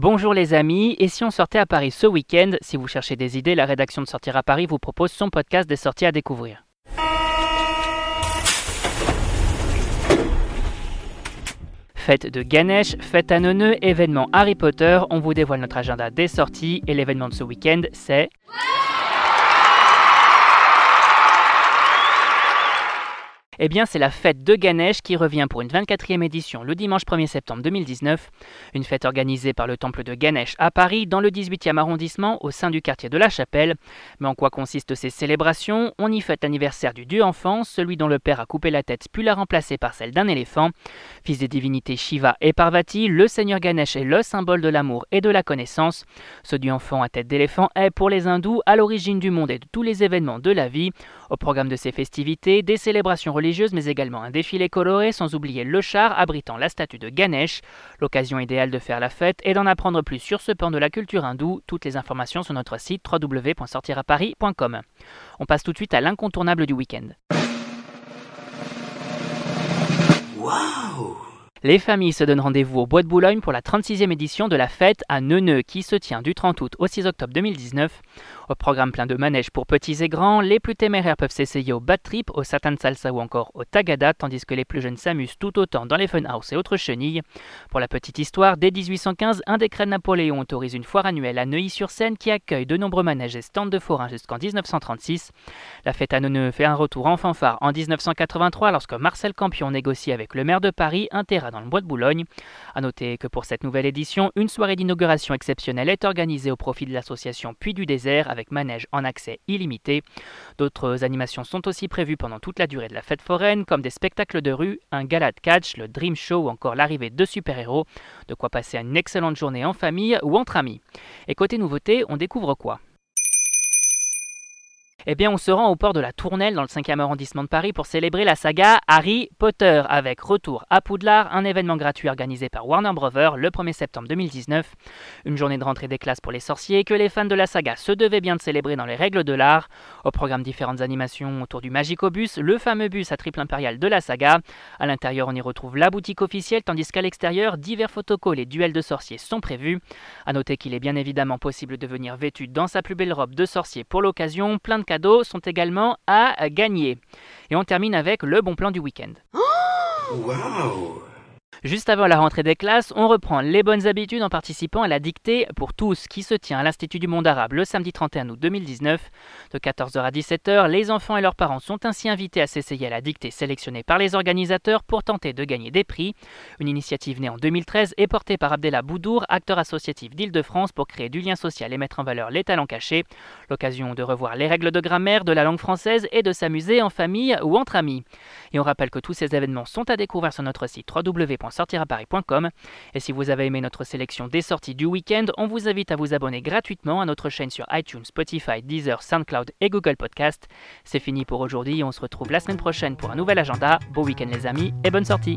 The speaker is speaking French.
Bonjour les amis, et si on sortait à Paris ce week-end Si vous cherchez des idées, la rédaction de Sortir à Paris vous propose son podcast des sorties à découvrir. Fête de Ganesh, fête à Neuneu, événement Harry Potter, on vous dévoile notre agenda des sorties et l'événement de ce week-end c'est... Eh bien, c'est la fête de Ganesh qui revient pour une 24e édition le dimanche 1er septembre 2019. Une fête organisée par le temple de Ganesh à Paris, dans le 18e arrondissement, au sein du quartier de la Chapelle. Mais en quoi consistent ces célébrations? On y fête l'anniversaire du dieu enfant, celui dont le père a coupé la tête puis l'a remplacée par celle d'un éléphant. Fils des divinités Shiva et Parvati, le seigneur Ganesh est le symbole de l'amour et de la connaissance. Ce dieu enfant à tête d'éléphant est, pour les hindous, à l'origine du monde et de tous les événements de la vie. Au programme de ces festivités, des célébrations religieuses mais également un défilé coloré, sans oublier le char abritant la statue de Ganesh. L'occasion idéale de faire la fête et d'en apprendre plus sur ce pan de la culture hindoue. Toutes les informations sur notre site www.sortiraparis.com. On passe tout de suite à l'incontournable du week-end. Les familles se donnent rendez-vous au Bois de Boulogne pour la 36e édition de la fête à Neuneu qui se tient du 30 août au 6 octobre 2019. Au programme plein de manèges pour petits et grands, les plus téméraires peuvent s'essayer au bad trip, au satin salsa ou encore au tagada, tandis que les plus jeunes s'amusent tout autant dans les funhouse et autres chenilles. Pour la petite histoire, dès 1815, un décret de Napoléon autorise une foire annuelle à Neuilly-sur-Seine qui accueille de nombreux manèges et stands de forains jusqu'en 1936. La fête à Neuneu fait un retour en fanfare en 1983 lorsque Marcel Campion négocie avec le maire de Paris un terrain dans le bois de Boulogne. A noter que pour cette nouvelle édition, une soirée d'inauguration exceptionnelle est organisée au profit de l'association Puy du Désert avec manège en accès illimité. D'autres animations sont aussi prévues pendant toute la durée de la fête foraine, comme des spectacles de rue, un gala de catch, le Dream Show ou encore l'arrivée de super-héros. De quoi passer une excellente journée en famille ou entre amis. Et côté nouveauté, on découvre quoi? Eh bien, on se rend au port de la Tournelle dans le 5e arrondissement de Paris pour célébrer la saga Harry Potter avec Retour à Poudlard, un événement gratuit organisé par Warner Bros. le 1er septembre 2019. Une journée de rentrée des classes pour les sorciers que les fans de la saga se devaient bien de célébrer dans les règles de l'art. Au programme différentes animations autour du Magicobus, le fameux bus à triple impérial de la saga. À l'intérieur, on y retrouve la boutique officielle, tandis qu'à l'extérieur, divers photocalls et duels de sorciers sont prévus. A noter qu'il est bien évidemment possible de venir vêtu dans sa plus belle robe de sorcier pour l'occasion, plein de sont également à gagner. Et on termine avec le bon plan du week-end. Juste avant la rentrée des classes, on reprend les bonnes habitudes en participant à la dictée pour tous qui se tient à l'Institut du monde arabe le samedi 31 août 2019. De 14h à 17h, les enfants et leurs parents sont ainsi invités à s'essayer à la dictée sélectionnée par les organisateurs pour tenter de gagner des prix. Une initiative née en 2013 et portée par Abdellah Boudour, acteur associatif d'Île-de-France pour créer du lien social et mettre en valeur les talents cachés. L'occasion de revoir les règles de grammaire de la langue française et de s'amuser en famille ou entre amis. Et on rappelle que tous ces événements sont à découvrir sur notre site www sortiraparis.com. Et si vous avez aimé notre sélection des sorties du week-end, on vous invite à vous abonner gratuitement à notre chaîne sur iTunes, Spotify, Deezer, SoundCloud et Google Podcast. C'est fini pour aujourd'hui, on se retrouve la semaine prochaine pour un nouvel agenda. Beau week-end les amis et bonne sortie